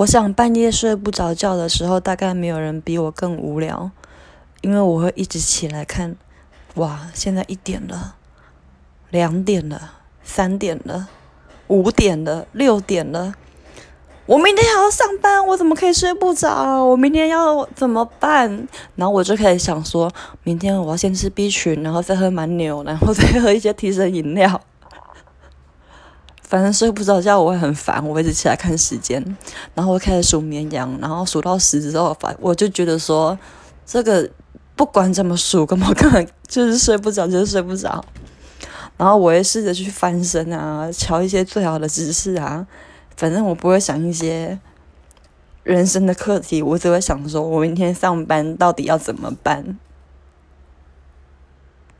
我想半夜睡不着觉的时候，大概没有人比我更无聊，因为我会一直起来看，哇，现在一点了，两点了，三点了，五点了，六点了，我明天还要上班，我怎么可以睡不着？我明天要怎么办？然后我就开始想说，明天我要先吃 B 群，然后再喝蛮牛，然后再喝一些提神饮料。反正睡不着觉，我会很烦，我会一直起来看时间，然后我开始数绵羊，然后数到十之后，反我就觉得说，这个不管怎么数，根本根本就是睡不着，就是睡不着。然后我会试着去翻身啊，瞧一些最好的姿势啊，反正我不会想一些人生的课题，我只会想说我明天上班到底要怎么办。